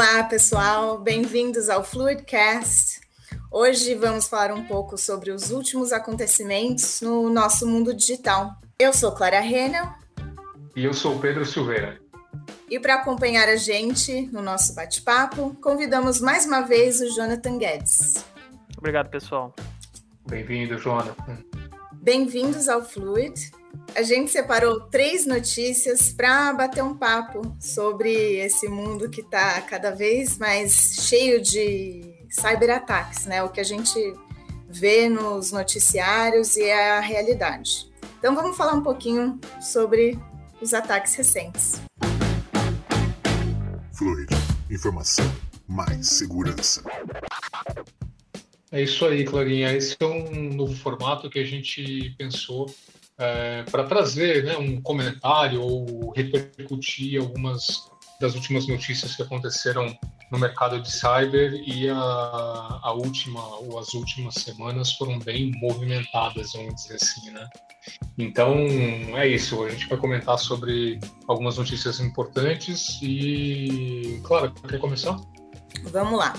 Olá, pessoal, bem-vindos ao Fluidcast. Hoje vamos falar um pouco sobre os últimos acontecimentos no nosso mundo digital. Eu sou Clara Renel. E eu sou Pedro Silveira. E para acompanhar a gente no nosso bate-papo, convidamos mais uma vez o Jonathan Guedes. Obrigado, pessoal. Bem-vindo, Jonathan. Bem-vindos ao Fluid. A gente separou três notícias para bater um papo sobre esse mundo que está cada vez mais cheio de cyberataques, né? O que a gente vê nos noticiários e é a realidade. Então vamos falar um pouquinho sobre os ataques recentes. Fluid, informação mais segurança. É isso aí, Clarinha. Esse é um novo formato que a gente pensou é, para trazer né, um comentário ou repercutir algumas das últimas notícias que aconteceram no mercado de cyber e a, a última ou as últimas semanas foram bem movimentadas, vamos dizer assim, né? Então é isso. A gente vai comentar sobre algumas notícias importantes e, claro, quer começar? Vamos lá.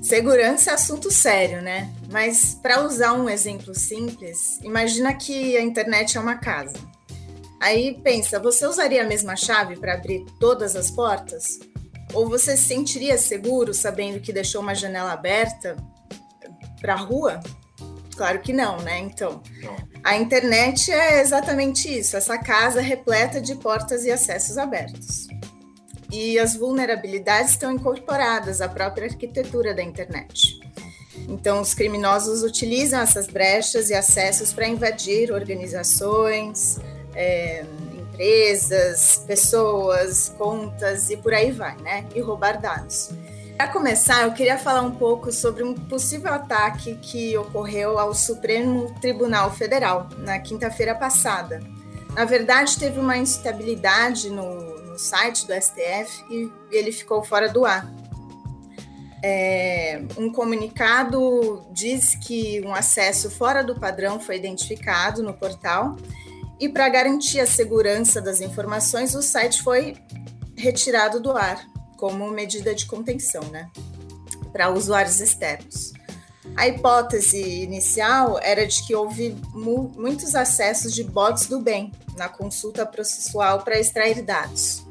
Segurança é assunto sério, né? Mas para usar um exemplo simples, imagina que a internet é uma casa. Aí pensa, você usaria a mesma chave para abrir todas as portas? Ou você se sentiria seguro sabendo que deixou uma janela aberta para a rua? Claro que não, né? Então, a internet é exatamente isso, essa casa repleta de portas e acessos abertos e as vulnerabilidades estão incorporadas à própria arquitetura da internet. Então, os criminosos utilizam essas brechas e acessos para invadir organizações, é, empresas, pessoas, contas e por aí vai, né? E roubar dados. Para começar, eu queria falar um pouco sobre um possível ataque que ocorreu ao Supremo Tribunal Federal na quinta-feira passada. Na verdade, teve uma instabilidade no, site do STF e ele ficou fora do ar. É, um comunicado diz que um acesso fora do padrão foi identificado no portal e, para garantir a segurança das informações, o site foi retirado do ar como medida de contenção, né, para usuários externos. A hipótese inicial era de que houve mu muitos acessos de bots do bem na consulta processual para extrair dados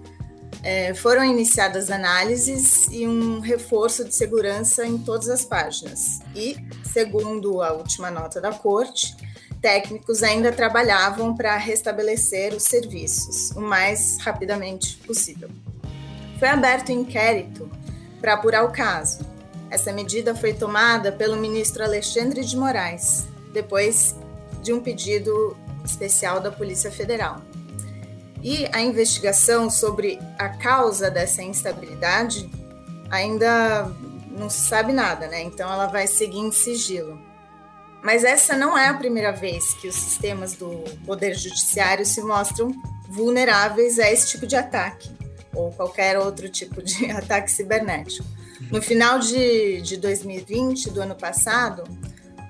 é, foram iniciadas análises e um reforço de segurança em todas as páginas. E, segundo a última nota da corte, técnicos ainda trabalhavam para restabelecer os serviços o mais rapidamente possível. Foi aberto um inquérito para apurar o caso. Essa medida foi tomada pelo ministro Alexandre de Moraes, depois de um pedido especial da Polícia Federal. E a investigação sobre a causa dessa instabilidade ainda não se sabe nada, né? Então ela vai seguir em sigilo. Mas essa não é a primeira vez que os sistemas do Poder Judiciário se mostram vulneráveis a esse tipo de ataque, ou qualquer outro tipo de ataque cibernético. No final de, de 2020, do ano passado,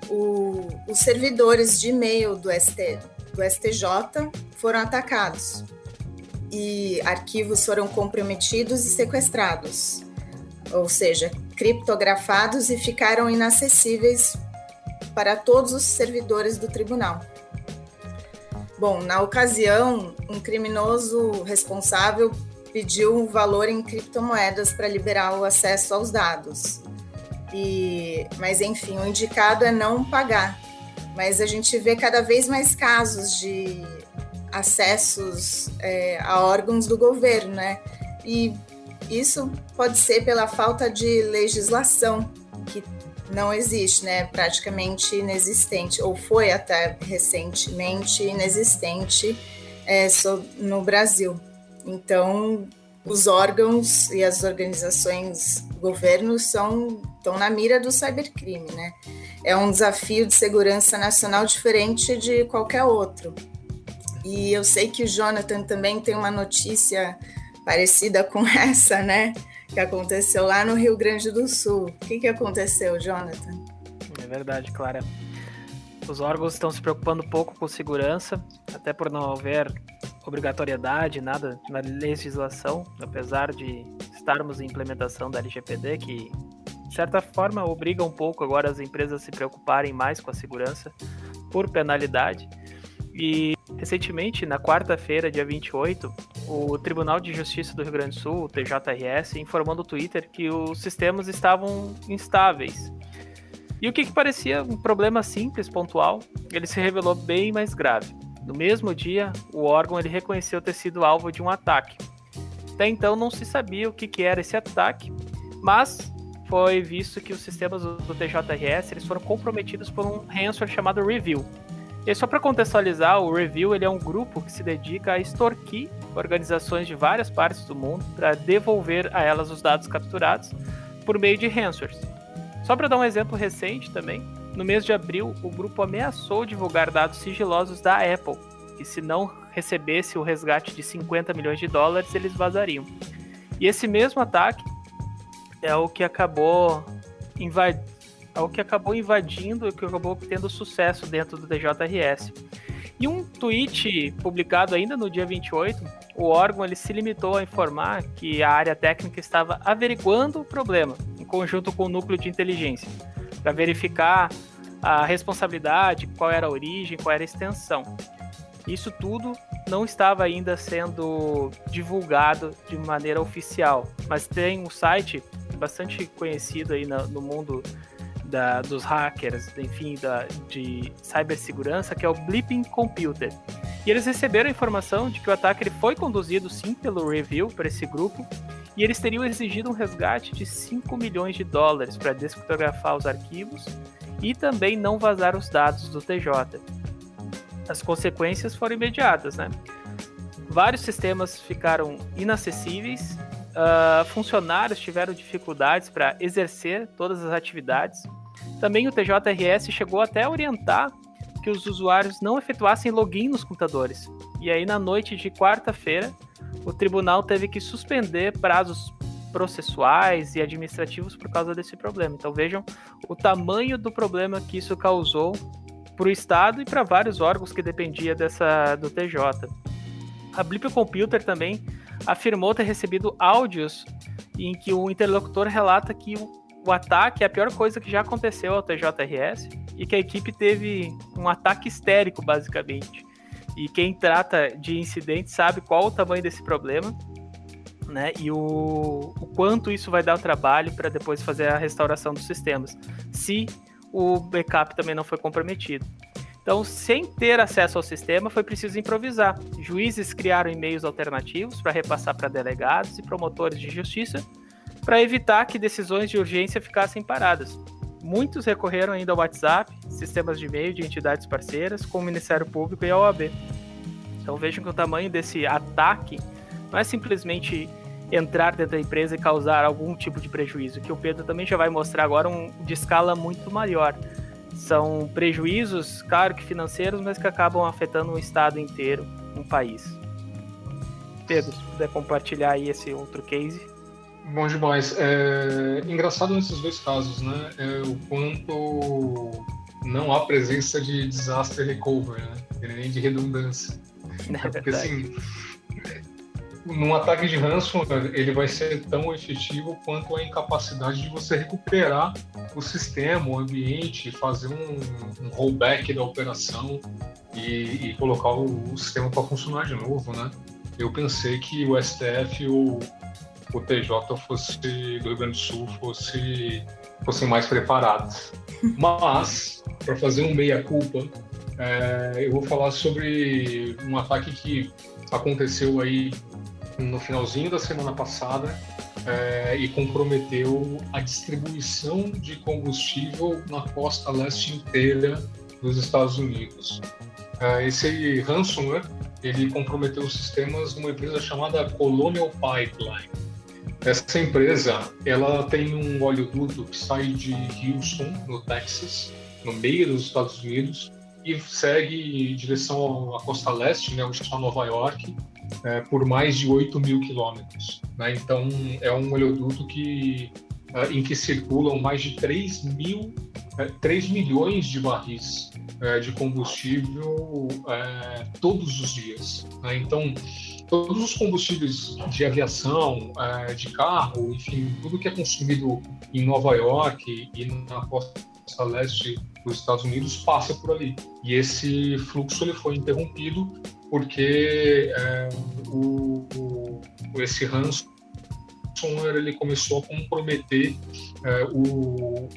o, os servidores de e-mail do, ST, do STJ foram atacados e arquivos foram comprometidos e sequestrados, ou seja, criptografados e ficaram inacessíveis para todos os servidores do tribunal. Bom, na ocasião, um criminoso responsável pediu um valor em criptomoedas para liberar o acesso aos dados. E, mas enfim, o indicado é não pagar. Mas a gente vê cada vez mais casos de acessos é, a órgãos do governo, né? E isso pode ser pela falta de legislação que não existe, né? Praticamente inexistente, ou foi até recentemente inexistente é, no Brasil. Então, os órgãos e as organizações do governo são, estão na mira do cybercrime, né? É um desafio de segurança nacional diferente de qualquer outro. E eu sei que o Jonathan também tem uma notícia parecida com essa, né? Que aconteceu lá no Rio Grande do Sul. O que, que aconteceu, Jonathan? É verdade, Clara. Os órgãos estão se preocupando pouco com segurança, até por não haver obrigatoriedade, nada na legislação, apesar de estarmos em implementação da LGPD, que de certa forma obriga um pouco agora as empresas a se preocuparem mais com a segurança por penalidade. E recentemente, na quarta-feira, dia 28, o Tribunal de Justiça do Rio Grande do Sul, o TJRS, informou no Twitter que os sistemas estavam instáveis. E o que, que parecia um problema simples, pontual, ele se revelou bem mais grave. No mesmo dia, o órgão ele reconheceu ter sido alvo de um ataque. Até então não se sabia o que, que era esse ataque, mas foi visto que os sistemas do, TJRS eles foram comprometidos por um ransomware chamado Review. E só para contextualizar, o Review ele é um grupo que se dedica a extorquir organizações de várias partes do mundo para devolver a elas os dados capturados por meio de ransomwares. Só para dar um exemplo recente também, no mês de abril, o grupo ameaçou divulgar dados sigilosos da Apple, que se não recebesse o resgate de 50 milhões de dólares, eles vazariam. E esse mesmo ataque é o que acabou invadindo é o que acabou invadindo e que acabou tendo sucesso dentro do DJRS. E um tweet publicado ainda no dia 28, o órgão ele se limitou a informar que a área técnica estava averiguando o problema, em conjunto com o núcleo de inteligência, para verificar a responsabilidade, qual era a origem, qual era a extensão. Isso tudo não estava ainda sendo divulgado de maneira oficial, mas tem um site bastante conhecido aí no mundo da, dos hackers, enfim, da, de cibersegurança, que é o Blipping Computer. E eles receberam a informação de que o ataque ele foi conduzido sim pelo Review, para esse grupo, e eles teriam exigido um resgate de 5 milhões de dólares para descriptografar os arquivos e também não vazar os dados do TJ. As consequências foram imediatas, né? Vários sistemas ficaram inacessíveis, uh, funcionários tiveram dificuldades para exercer todas as atividades. Também o TJRS chegou até a orientar que os usuários não efetuassem login nos computadores. E aí, na noite de quarta-feira, o tribunal teve que suspender prazos processuais e administrativos por causa desse problema. Então vejam o tamanho do problema que isso causou para o Estado e para vários órgãos que dependia dessa do TJ. A Blip Computer também afirmou ter recebido áudios em que o interlocutor relata que o, ataque é a pior coisa que já aconteceu ao TJRS e que a equipe teve um ataque histérico, basicamente. E quem trata de incidentes sabe qual o tamanho desse problema né? E o, o quanto isso vai dar o trabalho para depois fazer a restauração dos sistemas, se o backup também não foi comprometido. Então, sem ter acesso ao sistema, foi preciso improvisar. Juízes criaram e-mails alternativos para repassar para delegados e promotores de justiça para evitar que decisões de urgência ficassem paradas. Muitos recorreram ainda ao WhatsApp, sistemas de e-mail de entidades parceiras, como o Ministério Público e a OAB. Então vejam que o tamanho desse ataque não é simplesmente entrar dentro da empresa e causar algum tipo de prejuízo, que o Pedro também já vai mostrar agora um de escala muito maior. São prejuízos, claro que financeiros, mas que acabam afetando um estado inteiro, um país. Pedro, se puder compartilhar aí esse outro case. Bom demais. É engraçado nesses dois casos, né? É o quanto não há presença de disaster recovery, né? Nem de redundância. É Porque assim, num ataque de ransomware, ele vai ser tão efetivo quanto a incapacidade de você recuperar o sistema, o ambiente, fazer um, um rollback da operação e, e colocar o, o sistema para funcionar de novo, né? Eu pensei que o STF ou o TJ fosse do Rio Grande do Sul fosse fossem mais preparados. Mas para fazer um meia culpa, é, eu vou falar sobre um ataque que aconteceu aí no finalzinho da semana passada é, e comprometeu a distribuição de combustível na costa leste inteira dos Estados Unidos. É, esse ransomware ele comprometeu os sistemas de uma empresa chamada Colonial Pipeline. Essa empresa ela tem um oleoduto que sai de Houston, no Texas, no meio dos Estados Unidos, e segue em direção à costa leste, né, onde está Nova York, é, por mais de 8 mil quilômetros. Né? Então, é um oleoduto que, em que circulam mais de 3 mil é, 3 milhões de barris é, de combustível todos os dias. Né? Então, todos os combustíveis de aviação, de carro, enfim, tudo que é consumido em Nova York e na costa leste dos Estados Unidos passa por ali. E esse fluxo ele foi interrompido porque o, o, esse ransomware ele começou a comprometer é, o, o,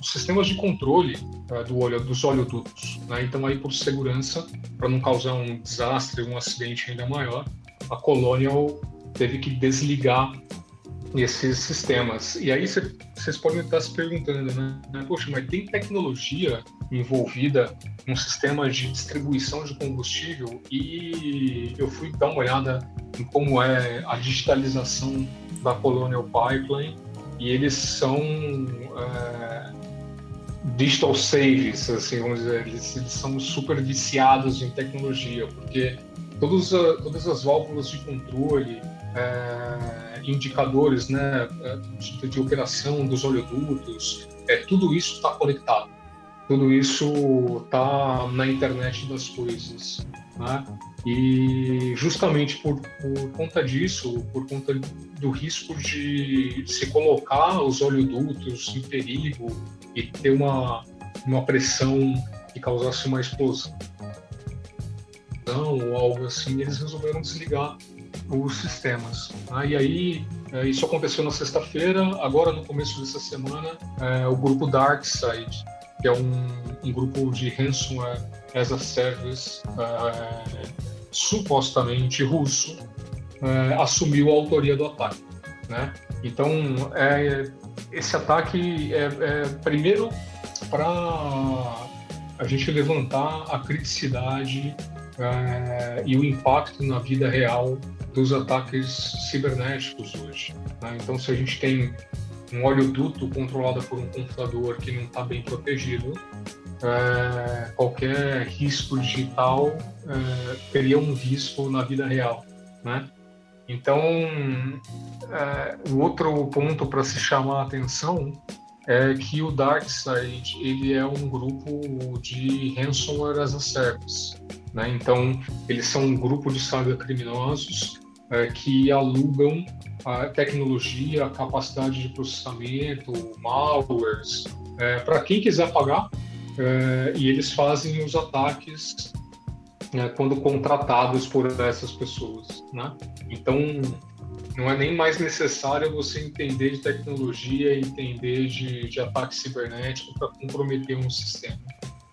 os sistemas de controle é, do olho, dos oleodutos. Né? Então, aí por segurança, para não causar um desastre, um acidente ainda maior, a Colonial teve que desligar esses sistemas. E aí vocês podem estar se perguntando, né? Poxa, mas tem tecnologia envolvida num sistema de distribuição de combustível e eu fui dar uma olhada em como é a digitalização da Colonial Pipeline e eles são é, digital saves, assim, vamos dizer, eles, eles, são super viciados em tecnologia, porque todos todas as válvulas de controle, é, indicadores né, de, de, operação dos oleodutos, é, tudo isso está conectado. Tudo isso está na internet das coisas. Né? E justamente por, por conta disso, por conta do risco de se colocar os oleodutos em perigo e ter uma, uma pressão que causasse uma explosão ou algo assim, eles resolveram desligar os sistemas. Né? E aí, é, isso aconteceu na sexta-feira, agora no começo dessa semana, é, o grupo DarkSide, que é um, um, grupo de ransomware as a service, é, supostamente russo, é, assumiu a autoria do ataque. Né? Então, é, esse ataque é, é primeiro para a gente levantar a criticidade é, e o impacto na vida real dos ataques cibernéticos hoje. Né? Então, se a gente tem um oleoduto controlado por um computador que não está bem protegido, é, qualquer risco digital é, teria um risco na vida real, né? Então, é, o outro ponto para se chamar a atenção é que o DarkSide ele é um grupo de ransomware as a service. Né? Então, eles são um grupo de cybercriminosos é, que alugam a tecnologia, a capacidade de processamento, malwares, é, para quem quiser pagar, é, e eles fazem os ataques né, quando contratados por essas pessoas. Né? Então, não é nem mais necessário você entender de tecnologia, entender de, de ataque cibernético para comprometer um sistema.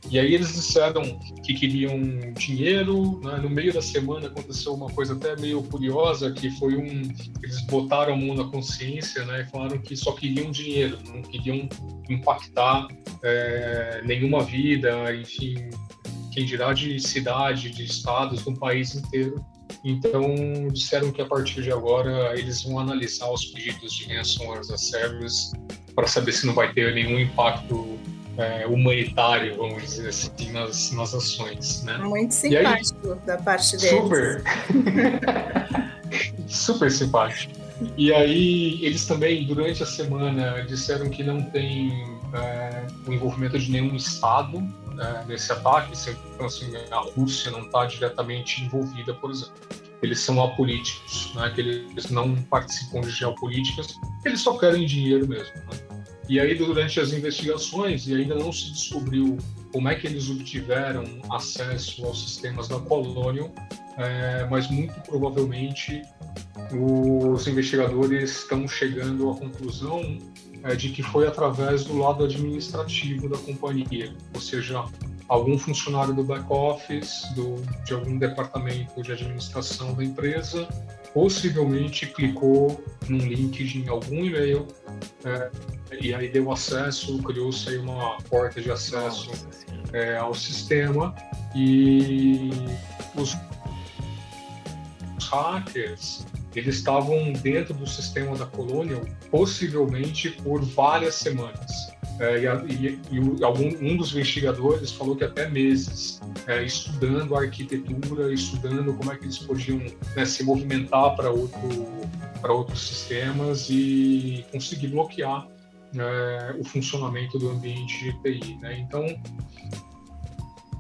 E aí eles disseram que queriam dinheiro. Né? No meio da semana aconteceu uma coisa até meio curiosa, que foi um... Eles botaram a mão na consciência né? e falaram que só queriam dinheiro, não queriam impactar é, nenhuma vida, enfim, quem dirá de cidade, de estados, do país inteiro. Então, disseram que a partir de agora eles vão analisar os pedidos de ransomware as a service para saber se não vai ter nenhum impacto é, humanitário, vamos dizer assim, nas, nas ações. Né? Muito simpático aí, da parte deles. Super! super simpático. E aí, eles também, durante a semana, disseram que não tem é, o envolvimento de nenhum Estado é, nesse ataque. Então, assim, a Rússia não está diretamente envolvida, por exemplo. Eles são apolíticos, né, que eles não participam de geopolíticas, eles só querem dinheiro mesmo. Né? E aí, durante as investigações, e ainda não se descobriu como é que eles obtiveram acesso aos sistemas da Colonial, é, mas muito provavelmente os investigadores estão chegando à conclusão é, de que foi através do lado administrativo da companhia, ou seja, algum funcionário do back-office, de algum departamento de administração da empresa, possivelmente clicou num link de algum e-mail é, e aí deu acesso, criou-se aí uma porta de acesso é, ao sistema e os, hackers eles estavam dentro do sistema da Colonial possivelmente por várias semanas. É, e, e, e algum, um dos investigadores falou que até meses, é, estudando a arquitetura, estudando como é que eles podiam né, se movimentar para outro, outros sistemas e conseguir bloquear é, o funcionamento do ambiente de TI. Né? Então,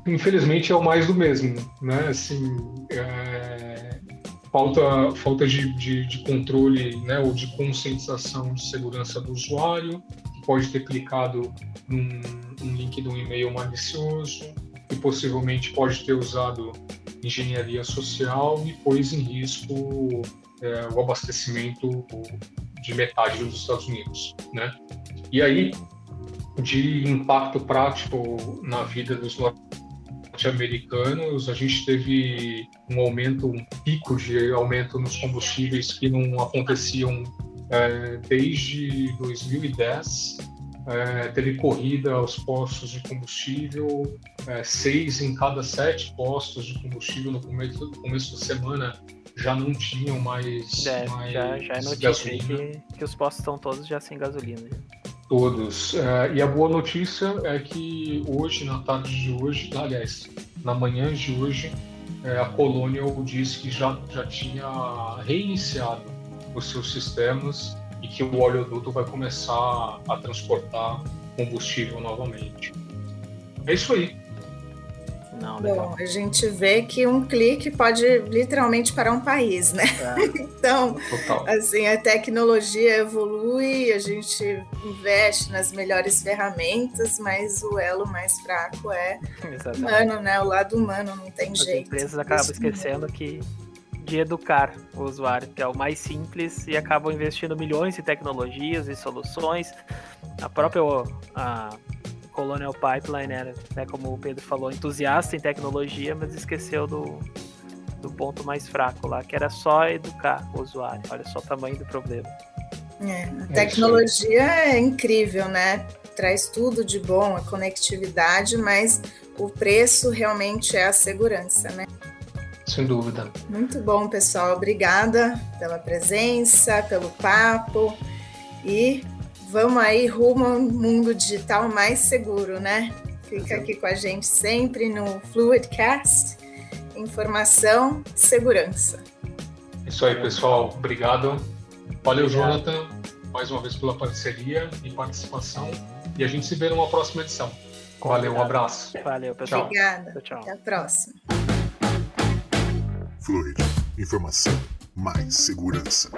infelizmente é o mais do mesmo, né? Assim, é, falta falta de, de, de, controle, né? Ou de conscientização de segurança do usuário, que pode ter clicado num, link de um e-mail malicioso, e possivelmente pode ter usado engenharia social e pôs em risco é, o abastecimento de metade dos Estados Unidos, né? E aí, de impacto prático na vida dos norte-americanos, a gente teve um aumento, um pico de aumento nos combustíveis que não aconteciam é, desde 2010. É, teve corrida aos postos de combustível, é, seis em cada sete postos de combustível no começo, no começo da semana já não tinham mais, é, mais já, já é notícia que, que, os postos estão todos já sem gasolina. Todos. É, e a boa notícia é que hoje, na tarde de hoje, aliás, na manhã de hoje, é, a Colonial disse que já, já tinha reiniciado os seus sistemas e que o oleoduto vai começar a transportar combustível novamente. É isso aí. Não, Bom, a gente vê que um clique pode literalmente parar um país, né? É. então, Total. assim, a tecnologia evolui, a gente investe nas melhores ferramentas, mas o elo mais fraco é Exatamente. humano, né? O lado humano não tem As jeito. As empresas acabam esquecendo que de educar o usuário, que é o mais simples, e acabam investindo milhões em tecnologias e soluções. A própria a, Colonial Pipeline era, né, como o Pedro falou, entusiasta em tecnologia, mas esqueceu do, do ponto mais fraco lá, que era só educar o usuário. Olha só o tamanho do problema. É, a é tecnologia é, é incrível, né? Traz tudo de bom, a conectividade, mas o preço realmente é a segurança, né? Sem dúvida. Muito bom, pessoal. Obrigada pela presença, pelo papo e vamos aí rumo a um mundo digital mais seguro, né? Fica aqui com a gente sempre no Fluidcast. Informação, segurança. Isso aí, pessoal. Obrigado. Valeu, Jonathan, mais uma vez pela parceria e participação. E a gente se vê numa próxima edição. Valeu, um abraço. Valeu, pessoal. Obrigada. Tchau. Até a próxima. Fluid. Informação mais segurança.